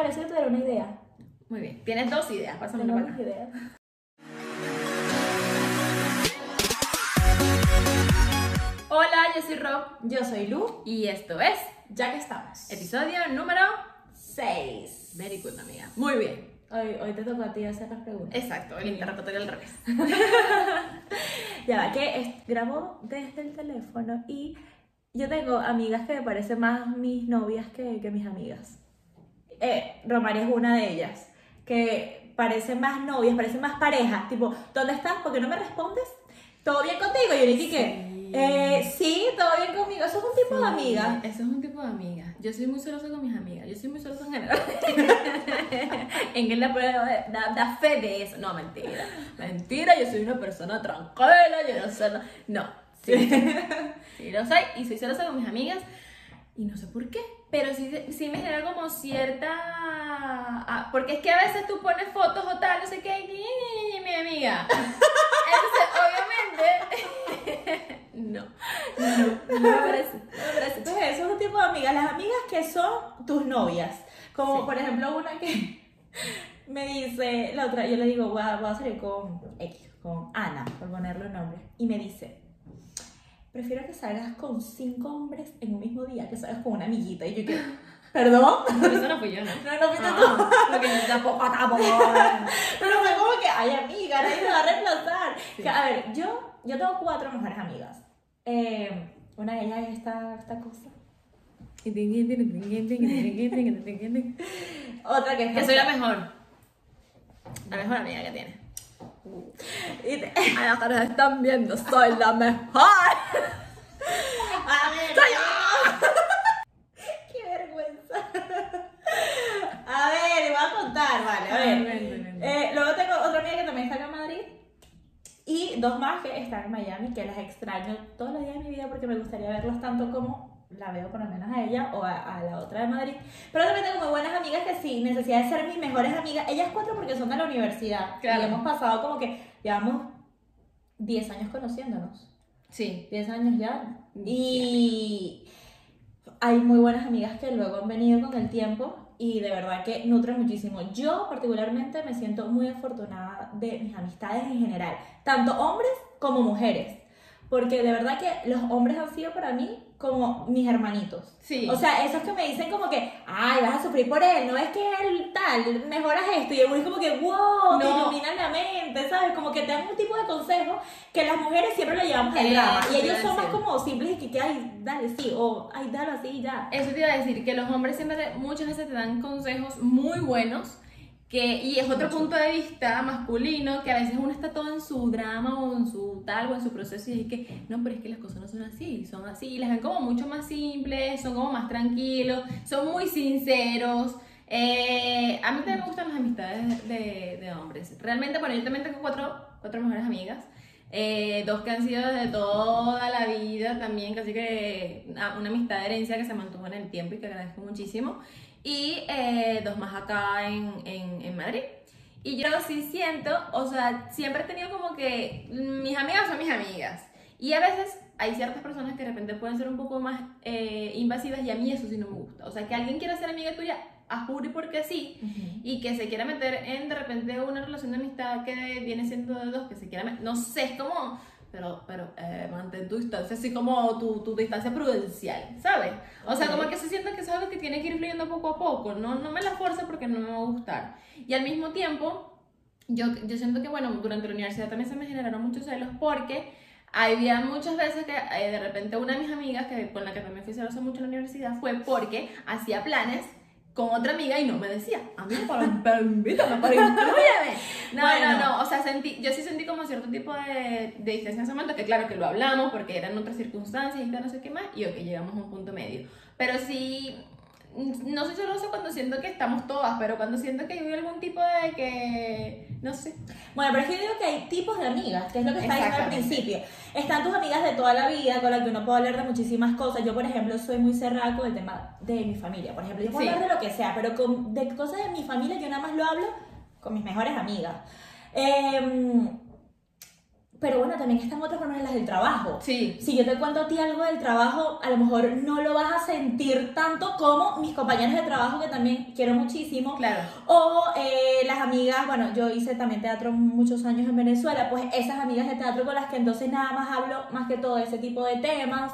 Parece que te daré una idea. Muy bien. Tienes dos ideas, pásame dos acá. ideas. Hola, yo soy Rob Yo soy Lu, y esto es ya que estamos. episodio número 6. Very good, amiga. Muy bien. Hoy, hoy te toca a ti hacer las preguntas. Exacto, el interrogatorio al revés. Ya va, que es- grabo desde el teléfono y yo tengo amigas que me parecen más mis novias que, que mis amigas. Eh, Romaria es una de ellas, que parecen más novias, parecen más parejas. Tipo, ¿dónde estás? ¿Por qué no me respondes? ¿Todo bien contigo? Y yo Sí. eh, sí, todo bien conmigo. Eso es un tipo de amiga. Eso es un tipo de amiga. Yo soy muy celosa con mis amigas. Yo soy muy celosa en general. en que la prueba da, da fe de eso. No, mentira. Mentira, yo soy una persona tranquila. Yo no sé. No. Sí. sí, lo soy. Y soy celosa con mis amigas. Y no sé por qué. Pero sí, sí me genera como cierta. ah, porque es que a veces tú pones fotos o tal, no sé qué. Y, y mi amiga. Entonces, obviamente. no. No, no me parece. No me parece. Entonces, eso es un tipo de amigas. Las amigas que son tus novias. Como Sí. por ejemplo una que me dice, la otra, yo le digo, voy a, voy a salir con X, con Ana, por ponerle un nombre. Y me dice, prefiero que salgas con cinco hombres en un mismo día que salgas con una amiguita. Y yo que, ¿perdón? Pero eso no fui yo, ¿no? No, no tú. Ah, porque yo tampoco, tampoco. Pero fue como que, ay amiga, nadie me va a reemplazar. Sí. Que, a ver, yo, yo tengo cuatro mejores amigas. Eh, una de ellas es esta, esta cosa. Otra que es Que soy la mejor. La mejor amiga que tiene. Y te- A las que nos están viendo, soy la mejor. A ver. ¡Qué vergüenza! A ver, voy a contar, vale, a ver. Eh, luego tengo otra amiga que también está acá en Madrid. Y dos más que están en Miami, que las extraño todos los días de mi vida porque me gustaría verlas tanto como la veo por lo menos a ella o a, a la otra de Madrid. Pero también tengo muy buenas amigas que sí, necesidad de ser mis mejores amigas. Ellas cuatro porque son de la universidad. Claro. Y hemos pasado como que llevamos 10 años conociéndonos. Sí. 10 años ya. Y hay muy buenas amigas que luego han venido con el tiempo y de verdad que nutren muchísimo. Yo particularmente me siento muy afortunada de mis amistades en general, tanto hombres como mujeres. Porque de verdad que los hombres han sido para mí como mis hermanitos. Sí. O sea, esos que me dicen como que, ay, vas a sufrir por él, no es que él tal, mejoras esto. Y el es como que, wow, te No. iluminan la mente, ¿sabes? Como que te dan un tipo de consejo que las mujeres siempre le llevamos al drama. Y te ellos son más como simples y que, ay, dale, sí, o ay, dale así y ya. Eso te iba a decir, que los hombres siempre, te- muchas veces te dan consejos muy buenos. Que, y es otro punto de vista masculino que a veces uno está todo en su drama o en su tal o en su proceso y es que no, pero es que las cosas no son así, son así, las ven como mucho más simples, son como más tranquilos, son muy sinceros. Eh, a mí también me gustan las amistades de, de hombres. Realmente, bueno, yo también tengo cuatro, cuatro mejores amigas. Eh, dos que han sido desde toda la vida también, casi que una amistad de herencia que se mantuvo en el tiempo y que agradezco muchísimo. Y eh, dos más acá en, en, en Madrid. Y yo sí siento, o sea, siempre he tenido como que mis amigas son mis amigas. Y a veces hay ciertas personas que de repente pueden ser un poco más eh, invasivas y a mí eso sí no me gusta. O sea, que alguien quiera ser amiga tuya a juro porque sí, y que se quiera meter en de repente una relación de amistad que viene siendo de dos, que se quiera meter, no sé, es como, pero, pero eh, mantén tu distancia, así como tu, tu distancia prudencial, ¿sabes? O sea, Ok. como que se sienta que es algo que tiene que ir fluyendo poco a poco, no, no me la fuerza porque no me va a gustar. Y al mismo tiempo, yo, yo siento que, bueno, durante la universidad también se me generaron muchos celos porque había muchas veces que eh, de repente una de mis amigas, que, con la que también fui celosa mucho en la universidad, fue porque hacía planes con otra amiga y no me decía, amiga, para, para invítame, para incluyeme. No, Bueno. no, no, o sea, sentí, yo sí sentí como cierto tipo de, de distancia en ese momento, que claro que lo hablamos porque eran otras circunstancias y no sé qué más, y ok, llegamos a un punto medio. Pero sí, no soy celosa cuando siento que estamos todas, pero cuando siento que hay algún tipo de que, no sé, Bueno, pero es que yo digo que hay tipos de amigas, que es lo que está diciendo al principio. Están tus amigas de toda la vida, con las que uno puede hablar de muchísimas cosas. Yo, por ejemplo, soy muy cerrada con el tema de mi familia. Por ejemplo, yo puedo Sí. hablar de lo que sea, pero con, de cosas de mi familia yo nada más lo hablo con mis mejores amigas. Em, pero bueno, también están otras formas las del trabajo. Sí. Si yo te cuento a ti algo del trabajo, a lo mejor no lo vas a sentir tanto como mis compañeros de trabajo, que también quiero muchísimo. Claro. O eh, las amigas, bueno, yo hice también teatro muchos años en Venezuela, pues esas amigas de teatro con las que entonces nada más hablo más que todo de ese tipo de temas.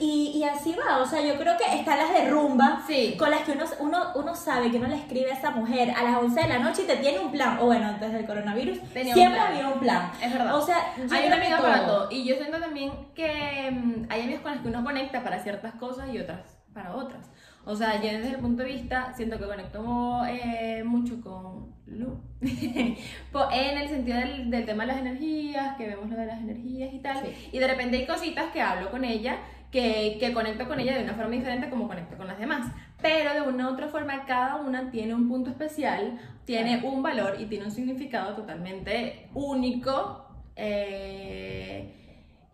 Y, y así va, o sea, yo creo que están las de rumba, Sí. con las que uno, uno, uno sabe que uno le escribe a esa mujer a las 11 de la noche y te tiene un plan. O bueno, antes del coronavirus, Tenía un siempre plan. había un plan. Es verdad. O sea, yo Hay una amiga para todo. Y yo siento también que mm, hay amigos con las que uno conecta para ciertas cosas y otras para otras. O sea, yo desde el punto de vista siento que conecto eh, mucho con Lu. En el sentido del, del tema de las energías, que vemos lo de las energías y tal. Sí. Y de repente hay cositas que hablo con ella, que, que conecto con ella de una forma diferente como conecto con las demás. Pero de una u otra forma, cada una tiene un punto especial, tiene un valor y tiene un significado totalmente único eh,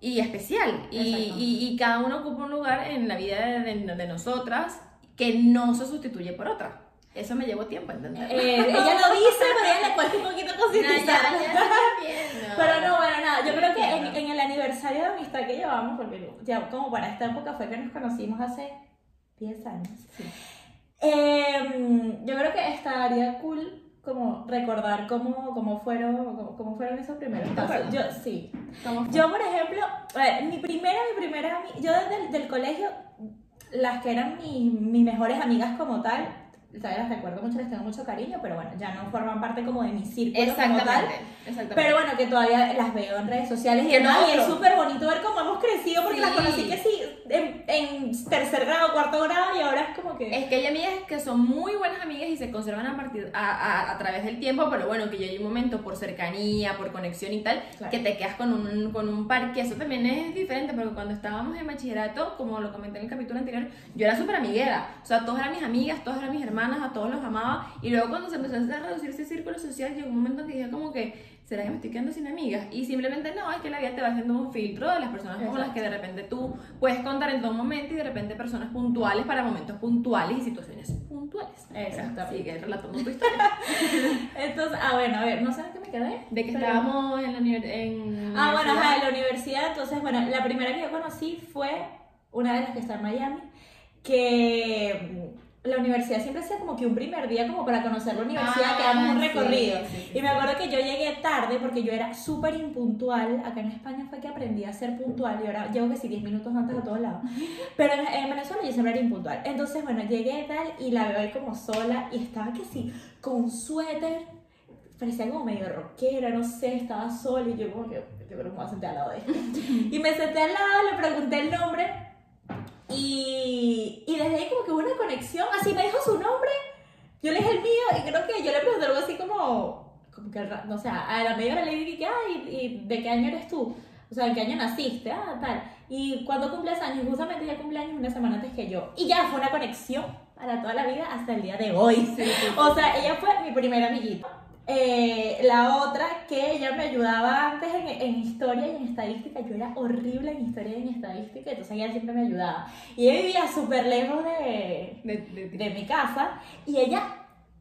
y especial. Y, y- y cada uno ocupa un lugar en la vida de, de- de nosotras que no se sustituye por otra. Eso me llevó tiempo a entender. Eh, ella lo dice, pero ella le cuesta un poquito concientizar. Pero no, bueno, nada, yo creo que en, en el aniversario de amistad que llevamos, porque ya como para esta época fue que nos conocimos hace 10 años, eh, yo creo que estaría cool como recordar cómo, cómo, fueron, cómo, cómo fueron esos primeros ¿Te pasos. Yo, sí. Yo, por ejemplo, ver, mi primera, mi primera, ami- yo desde el del colegio, las que eran mi- mis mejores amigas como tal, todavía las recuerdo mucho, les tengo mucho cariño, pero bueno, ya no forman parte como de mi círculo como tal. Exactamente. Pero bueno, que todavía las veo en redes sociales y demás, no, y es súper bonito ver cómo hemos crecido porque Sí. las conocí que sí en, en tercer grado, cuarto grado y ahora es como que... Es que hay amigas que son muy buenas amigas y se conservan a, partir, a, a, a través del tiempo, pero bueno, que ya hay un momento por cercanía, por conexión y tal, Claro. que te quedas con un, con un par, que eso también es diferente, porque cuando estábamos en bachillerato, como lo comenté en el capítulo anterior, yo era súper amiguera, o sea, todas eran mis amigas, todas eran mis hermanas, a todos los amaba, y luego cuando se empezó a reducir ese círculo social, llegó un momento en que dije como que, ¿será que me estoy quedando sin amigas? Y simplemente no, es que la vida te va haciendo un filtro de las personas con las Exacto. que de repente tú puedes contar en todo momento y de repente personas puntuales para momentos puntuales y situaciones puntuales. Exactamente. Sigue relatando tu historia. Entonces, ah, bueno, a ver, no sé en qué me quedé. De que pero- estábamos en la univer- en Ah, bueno, universidad. ajá, en la universidad. Entonces, bueno, la primera que yo conocí fue una de las que está en Miami, que la universidad siempre hacía como que un primer día como para conocer la universidad, Ah, que damos un sí, recorrido. sí, sí, y me acuerdo que yo llegué tarde porque yo era súper impuntual. Acá en España fue que aprendí a ser puntual y ahora llego que sí 10 minutos antes a todos lados. Pero en, en Venezuela yo siempre era impuntual. Entonces, bueno, llegué tal y la veo ahí como sola y estaba que sí, con un suéter parecía como medio rockera, no sé, estaba sola y yo como que, yo creo que me voy a sentar al lado de esta. Y me senté al lado, le pregunté el nombre y, y desde ahí como que hubo una conexión, así me dijo su nombre, yo le dije el mío y creo que yo le pregunté algo así como, como que, no sé, a la media hora le dije que, ay, ¿y de qué año eres tú? O sea, ¿en qué año naciste? Ah, tal. ¿Y cuándo cumples años? Justamente ya cumple años una semana antes que yo. Y ya fue una conexión para toda la vida hasta el día de hoy. O sea, ella fue mi primera amiguita. Eh, la otra que ella me ayudaba antes en, en historia y en estadística, yo era horrible en historia y en estadística, entonces ella siempre me ayudaba. Y ella vivía súper lejos de, De- de- de- mi casa y ella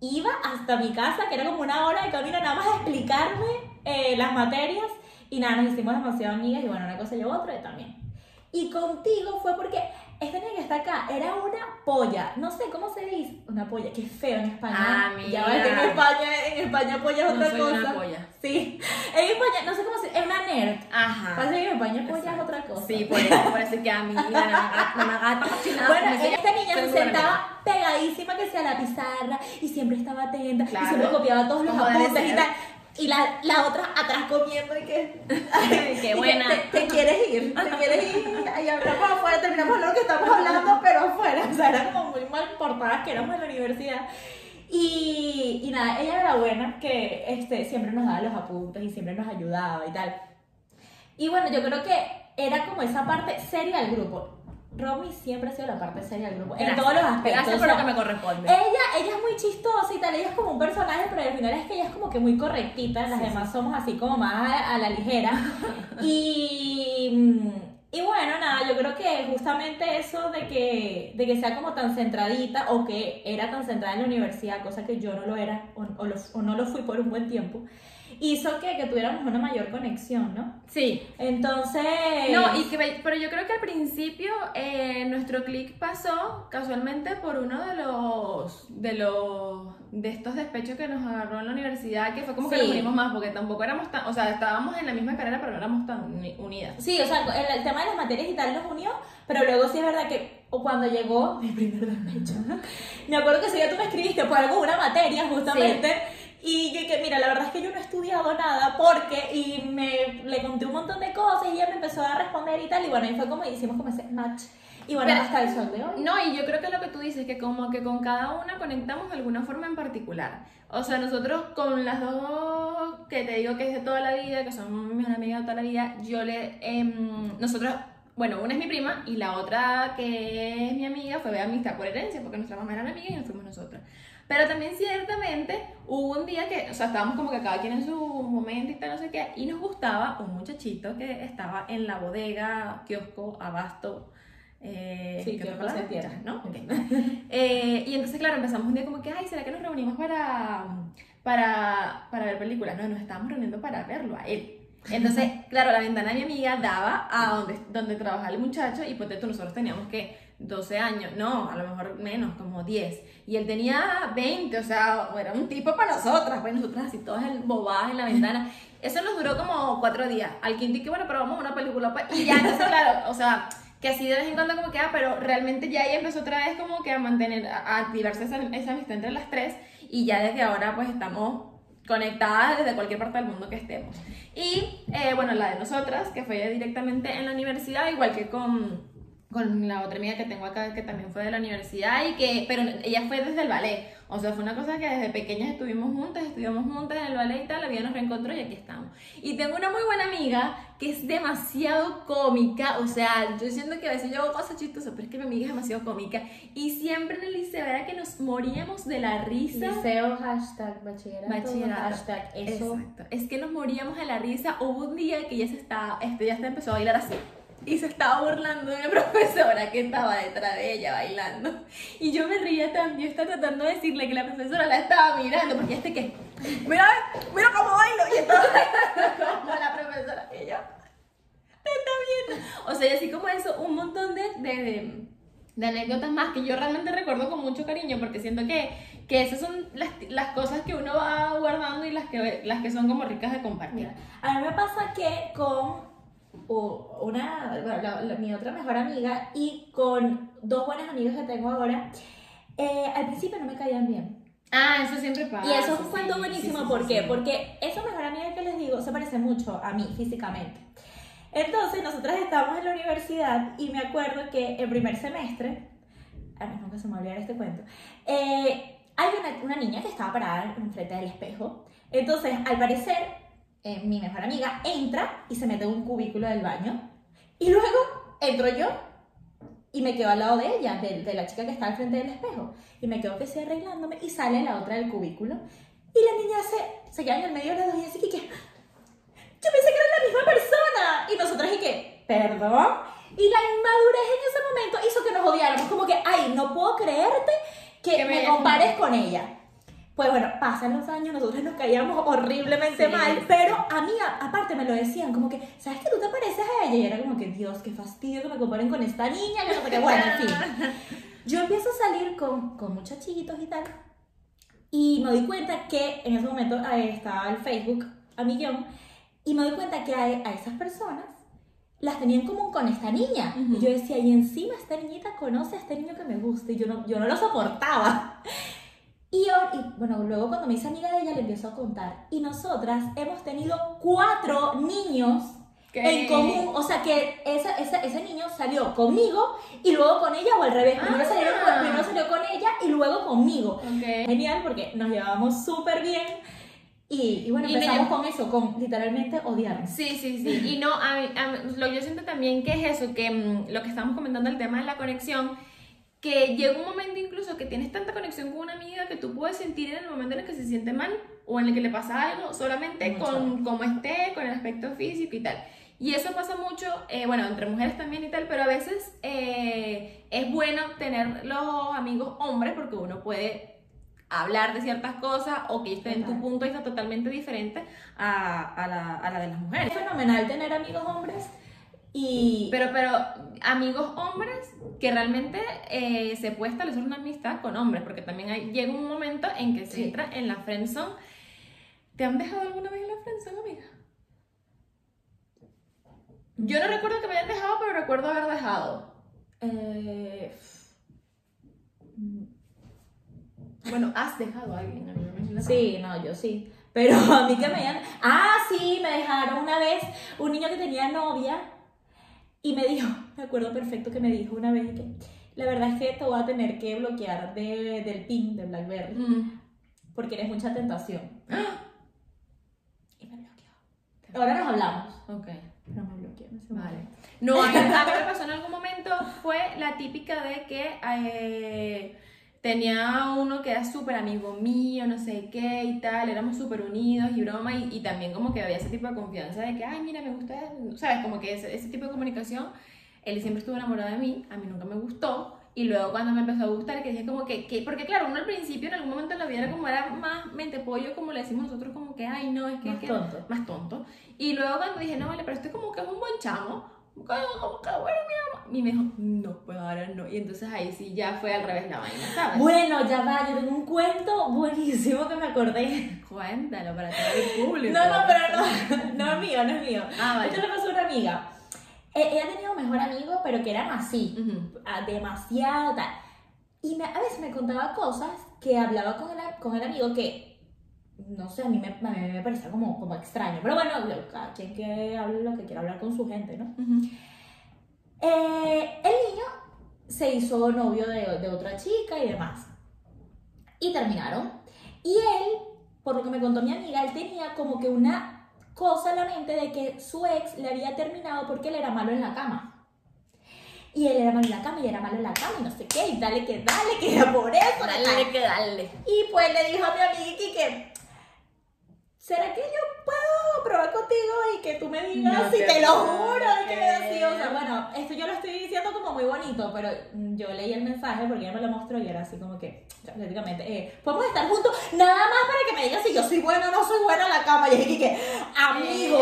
iba hasta mi casa, que era como una hora de camino, nada más a explicarme eh, las materias y nada, nos hicimos demasiado amigas y bueno, una cosa llevó otra y también. Y contigo fue porque esta niña que está acá era una polla, no sé cómo se dice, una polla, que feo en España. Ah, ya ves que en mira. España, en España polla es No otra soy cosa. una polla. Sí, en España, no sé cómo se es una nerd. Ajá. Pasa que en España polla es otra cosa. Sí, por eso, por eso es que a mí la la gata, Bueno, esta niña se sentaba pegadísima que sea la pizarra y siempre estaba atenta Claro. y siempre copiaba todos los apuntes y tal. Y la, la otra atrás comiendo y que... Qué y que buena. Te, te quieres ir, te quieres ir. Y hablamos afuera, terminamos lo que estamos hablando, pero afuera. O sea, eran como muy mal portadas que éramos en la universidad. Y, y nada, ella era buena que este, siempre nos daba los apuntes y siempre nos ayudaba y tal. Y bueno, yo creo que era como esa parte seria del grupo. Romy siempre ha sido la parte seria del grupo, en Gracias. todos los aspectos. Gracias o por lo que me corresponde. ella, ella es muy chistosa y tal, ella es como un personaje, pero al final es que ella es como que muy correctita, las Sí, demás somos así como más a, a la ligera. y, mm, y bueno, nada, yo creo que justamente eso de que, de que sea como tan centradita o que era tan centrada en la universidad, cosa que yo no lo era o, o o no lo fui por un buen tiempo, hizo que, que tuviéramos una mayor conexión, ¿no? Sí. Entonces... No, y que, pero yo creo que al principio eh, nuestro click pasó casualmente por uno de los, de los, de estos despechos que nos agarró en la universidad, que fue como que Sí. nos unimos más, porque tampoco éramos tan, o sea, estábamos en la misma carrera, pero no éramos tan uni- unidas. Sí, o sea, el, el tema de las materias y tal nos unió, pero luego sí es verdad que o cuando llegó mi primer despecho, me acuerdo que ese día tú me escribiste por algo, una materia justamente, y yo que mira, la verdad es que yo no he estudiado nada porque, y me le conté un montón de cosas y ella me empezó a responder y tal, y bueno, y fue como hicimos como ese match, y bueno, Pero- hasta el sol de hoy. No, y yo creo que lo que tú dices, que como que con cada una conectamos de alguna forma en particular. O sea, nosotros con las dos que te digo que es de toda la vida, que son mis amigas de toda la vida, yo le... em, nosotros, bueno, una es mi prima y la otra que es mi amiga fue de amistad por herencia, porque nuestra mamá era amiga y nos fuimos nosotras. Pero también ciertamente hubo un día que, o sea, estábamos como que cada quien en su momento y tal, no sé qué, y nos gustaba un muchachito que estaba en la bodega, kiosco, abasto, eh, Sí, entiende. ¿no? Ok. Eh, y entonces, claro, empezamos un día como que, ay, ¿será que nos reunimos para, para, para ver películas? No, nos estábamos reuniendo para verlo a él. Entonces, claro, la ventana de mi amiga daba a donde, donde trabajaba el muchacho y por tanto nosotros teníamos que 12 años, no, a lo mejor menos, como 10. Y él tenía 20, o sea, era un tipo para nosotras, pues nosotras así todas bobadas en la ventana. Eso nos duró como cuatro días. Al quinto y que bueno, pero vamos a una película, pues. Y ya, entonces, claro, o sea, que así de vez en cuando como que, ah, pero realmente ya ella empezó otra vez como que a mantener, a a activarse esa, esa amistad entre las tres. Y ya desde ahora pues estamos conectadas desde cualquier parte del mundo que estemos. Y eh, bueno, la de nosotras, que fue directamente en la universidad, igual que con, con la otra amiga que tengo acá, que también fue de la universidad, y que, pero ella fue desde el ballet. O sea, fue una cosa que desde pequeñas estuvimos juntas, estudiamos juntas en el ballet y tal, la vida nos reencontró y aquí estamos. Y tengo una muy buena amiga que es demasiado cómica, o sea, yo siento que a veces yo hago cosas chistosas, pero es que mi amiga es demasiado cómica. Y siempre en el liceo era que nos moríamos de la risa. Liceo, hashtag, bachillerato, Bachillerato. hashtag, eso. Exacto. Es que nos moríamos de la risa. Hubo un día que ella se estaba, este, ya se empezó a bailar así. Y se estaba burlando de una profesora que estaba detrás de ella bailando. Y yo me reía tanto. Yo estaba tratando de decirle que la profesora la estaba mirando. Porque este que, mira, mira cómo bailo. Y estaba como la profesora. Y yo, te está viendo. O sea, y así como eso, un montón de, de, de, de anécdotas más que yo realmente recuerdo con mucho cariño. Porque siento que, que esas son las, las cosas que uno va guardando y las que, las que son como ricas de compartir. Mira, a mí me pasa que con u- una, bueno, la- la- mi otra mejor amiga y con dos buenas amigas que tengo ahora, eh, al principio no me caían bien. Ah, eso siempre pasa. Y eso es un cuento sí, buenísimo, sí, sí, ¿por qué? Porque esa mejor amiga que les digo se parece mucho a mí físicamente. Entonces, nosotras estábamos en la universidad y me acuerdo que el primer semestre, a mí nunca se me va a olvidar este cuento, eh, hay una, una niña que estaba parada enfrente del espejo. Entonces, al parecer, eh, mi mejor amiga entra y se mete en un cubículo del baño. Y luego entro yo y me quedo al lado de ella, de, de la chica que está al frente del espejo. Y me quedo que estoy arreglándome y sale la otra del cubículo. Y la niña se, se queda en el medio de las dos y así que, que yo pensé que era la misma persona. Y nosotras y que, perdón. Y la inmadurez en ese momento hizo que nos odiáramos. Como que, ay, no puedo creerte que, Que me me compares con ella. Pues bueno, pasan los años, nosotros nos caíamos horriblemente Sí, mal, pero a mí a- aparte me lo decían, como que, ¿sabes que tú te pareces a ella? Y era como que, Dios, qué fastidio que me comparen con esta niña, que no sé qué, bueno, en fin. Yo empiezo a salir con, con muchachitos y tal, y me doy cuenta que en ese momento estaba el Facebook a millón, y me doy cuenta que a, a esas personas las tenían como con esta niña. Ujú. Y yo decía, y encima esta niñita conoce a este niño que me gusta, y yo no, yo no lo soportaba. Y, y, bueno, luego cuando me hice amiga de ella le empiezo a contar. Y nosotras hemos tenido cuatro niños ¿Qué? en común. O sea que esa, esa- ese niño salió conmigo y luego con ella o al revés. Primero, Ah. salieron con- primero salió con ella y luego conmigo. Ok. Genial porque nos llevábamos súper bien. Y, y bueno, Y empezamos me- con eso, con literalmente odiarnos. Sí, sí, sí. Y no, a mí- a mí- lo yo siento también que es eso, que mm, lo que estamos comentando, el tema de la conexión, que llega un momento incluso que tienes tanta conexión con una amiga que tú puedes sentir en el momento en el que se siente mal o en el que le pasa algo, solamente Mucho. con cómo esté, con el aspecto físico y tal. Y eso pasa mucho, eh, bueno, entre mujeres también y tal, pero a veces eh, es bueno tener los amigos hombres porque uno puede hablar de ciertas cosas o que estén en tu punto de vista totalmente diferente a, a la, a la de las mujeres. Es fenomenal tener amigos hombres y... Pero, pero amigos hombres que realmente eh, se puede establecer una amistad con hombres, porque también hay, llega un momento en que se Sí. entra en la friendzone. ¿Te han dejado alguna vez en la friendzone, amiga? Yo no recuerdo que me hayan dejado, pero recuerdo haber dejado. eh, Bueno, has dejado a alguien. a. Sí, no, yo sí. Pero a mí que me hayan... Ah, sí, me dejaron una vez un niño que tenía novia y me dijo, me acuerdo perfecto que me dijo una vez que la verdad es que te voy a tener que bloquear de, del pin de BlackBerry Mm. porque eres mucha tentación. Y me bloqueó. Ahora nos hablamos. Ok. Pero me bloqueó ese Vale. No, a mí, a mí me pasó en algún momento, fue la típica de que eh, tenía uno que era súper amigo mío, no sé qué y tal, éramos súper unidos y broma, y, y también como que había ese tipo de confianza de que, ay, mira, me gusta, ¿sabes? Como que ese, ese tipo de comunicación, él siempre estuvo enamorado de mí, a mí nunca me gustó. Y luego cuando me empezó a gustar, que dije como que, que- porque claro, uno al principio en algún momento en la vida era como era más mente pollo, como le decimos nosotros, como que, ay, no, es que... Más que- tonto. más tonto. Y luego cuando dije, no, vale, pero este como que es un buen chamo, como que, bueno, mira, y me dijo, no, pues ahora no. Y entonces ahí sí ya fue al revés la vaina, ¿sabes? Bueno, ya va, yo tengo un cuento buenísimo que me acordé. Cuéntalo para tener el público. No, no, pero no, no es mío, no es mío. Ah, vale. Esto le pasó a una amiga. Eh, ella tenía un mejor amigo, pero que eran así, demasiado tal. Y me- a veces me contaba cosas que hablaba con el, con el amigo que, no sé, a mí me, a mí me parecía como, como extraño. Pero bueno, cada quien que hable lo que quiera hablar con su gente, ¿no? Eh, el niño se hizo novio de, de otra chica y demás. Y terminaron. Y él, por lo que me contó mi amiga, él tenía como que una cosa en la mente de que su ex le había terminado porque él era malo en la cama. Y él era malo en la cama y era malo en la cama y no sé qué, y dale que dale, que era por eso. tal. Dale que dale. Y pues le dijo a mi amiga que, ¿será que yo puedo probar contigo y que tú me digas No si te te, lo juro? Que me así, o sea, creer. bueno, esto yo lo estoy diciendo como muy bonito, pero yo leí el mensaje porque ella me lo mostró y era así como que, prácticamente, eh, podemos estar juntos nada más para que me digas si yo soy buena o no soy buena en la cama. Y que, amigo,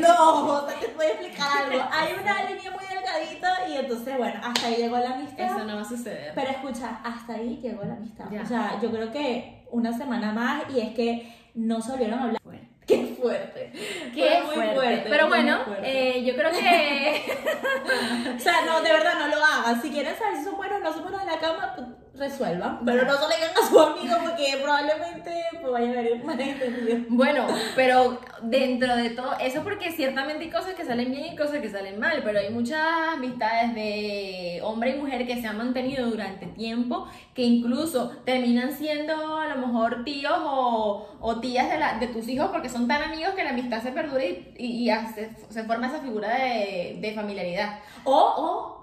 no, o sea, te voy a explicar algo. Hay una línea muy delgadita y entonces, bueno, hasta ahí llegó la amistad. Eso no va a suceder. Pero escucha, hasta ahí llegó la amistad. Ya. O sea, yo creo que una semana más y es que no se volvieron a hablar. Fuerte. Qué fuerte. Qué Fue muy fuerte. fuerte, Pero fue bueno, fuerte. eh, yo creo que O sea, no, de verdad, no lo hagan. Si quieren saber si son buenos o no son buenos en la cama, pues, resuelvan. Pero no se le digan a su amigo porque probablemente pues, vaya a haber malentendido. Bueno, pero dentro de todo, eso porque ciertamente hay cosas que salen bien y cosas que salen mal, pero hay muchas amistades de hombre y mujer que se han mantenido durante tiempo, que incluso terminan siendo a lo mejor tíos o, o tías de, la, de tus hijos porque son tan amigos que la amistad se perdura y, y, y hace- se forma esa figura de, de familiaridad. O, o,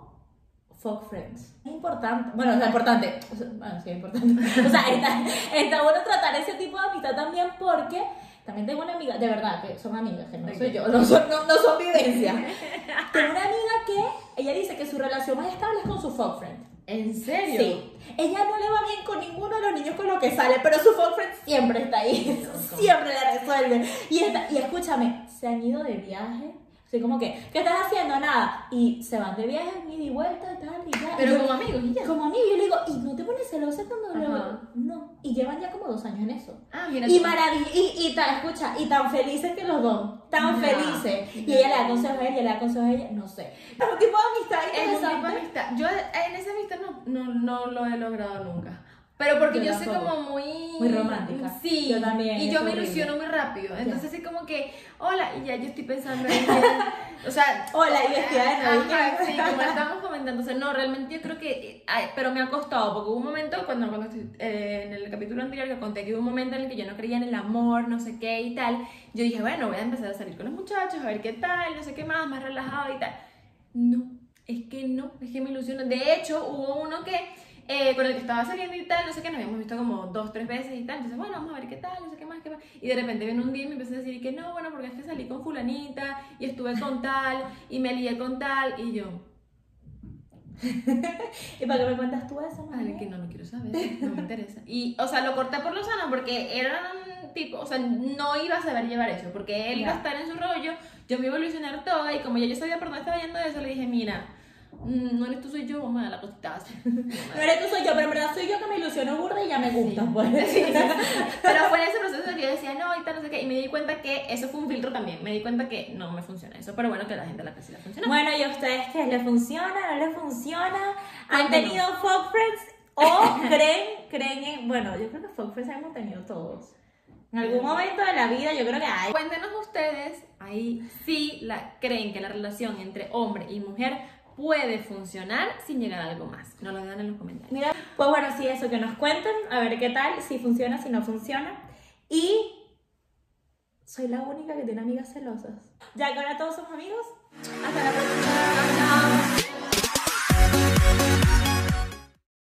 fuck friends. Es importante. Bueno, o sea, importante. Bueno, sí, es importante. O sea, está, está bueno tratar ese tipo de amistad también porque también tengo una amiga, de verdad, que son amigas, que no soy yo, no son, no, no son vivencias. tengo una amiga que ella dice que su relación más estable es con su fuck friend. ¿En serio? Sí. Ella no le va bien con ninguno de los niños con los que sale, pero su fuck friend siempre está ahí. siempre le resuelve. Y, está- y escúchame, se han ido de viaje. Así como que, ¿qué estás haciendo? Nada. Y se van de viaje, y vuelta y tal, y ya. Pero Y yo- como amigos y ya. como amigo, yo le digo, ¿y no te pones celosa cuando lo.? No. Y llevan ya como dos años en eso. Ah, mira. Y maravilloso, y, y tan, escucha, y tan felices que los dos, tan felices. Y ella le da consejos a él, y él le da consejos a ella, no sé. Es un tipo de amistad Es un tipo de interesante. amistad. Yo en esa amistad no, no, no lo he logrado nunca. Pero porque Yo yo, soy como muy... Muy romántica. Sí. Yo también, Y yo me horrible. ilusiono muy rápido. Entonces es como que, hola, y ya yo estoy pensando en... o sea... Hola, y vestida de sí, como estábamos comentando. O sea, no, realmente yo creo que... ay, pero me ha costado, porque hubo un momento, cuando, cuando estoy- eh, en el capítulo anterior que conté que hubo un momento en el que yo no creía en el amor, no sé qué y tal, yo dije, bueno, voy a empezar a salir con los muchachos, a ver qué tal, no sé qué más, más relajado y tal. No, es que no, es que me ilusiona. De hecho, hubo uno que eh, con el que estaba saliendo y tal, no sé qué, nos habíamos visto como dos, tres veces y tal. Entonces, bueno, vamos a ver qué tal, no sé qué más, qué más. Y de repente viene un día y me empezó a decir que no, bueno, porque es que salí con fulanita y estuve con tal y me lié con tal y yo. ¿Y para qué me cuentas tú eso, Vale, madre? que no, no quiero saber, no me interesa. Y, o sea, lo corté por lo sano porque era un tipo, o sea, no iba a saber llevar eso, porque él iba a estar en su rollo, yo me iba a ilusionar toda, y como ya yo sabía por dónde estaba yendo eso, le dije, mira, no eres tú, soy yo, vamos a dar la cosita. No eres tú, soy yo, pero en verdad soy yo que me ilusiono burda y ya me gusta, Sí. pues. Sí. Pero fue en ese proceso que yo decía, no, y tal, no sé qué, y me di cuenta que eso fue un filtro también, me di cuenta que no me funciona eso, pero bueno, que la gente la que sí le funciona. Bueno, ¿y a ustedes qué? ¿Les funciona? ¿No les funciona? ¿Han tenido fuck friends? ¿O creen, creen en... Bueno, yo creo que fuck friends hemos tenido todos. En algún momento de la vida yo creo que hay. Cuéntenos ustedes, ahí sí la, creen que la relación entre hombre y mujer puede funcionar sin llegar a algo más. Nos lo dejan en los comentarios. Mira, pues bueno, sí, eso, que nos cuenten, a ver qué tal, si funciona, si no funciona. Y soy la única que tiene amigas celosas. Ya que ahora todos somos amigos. Hasta la próxima.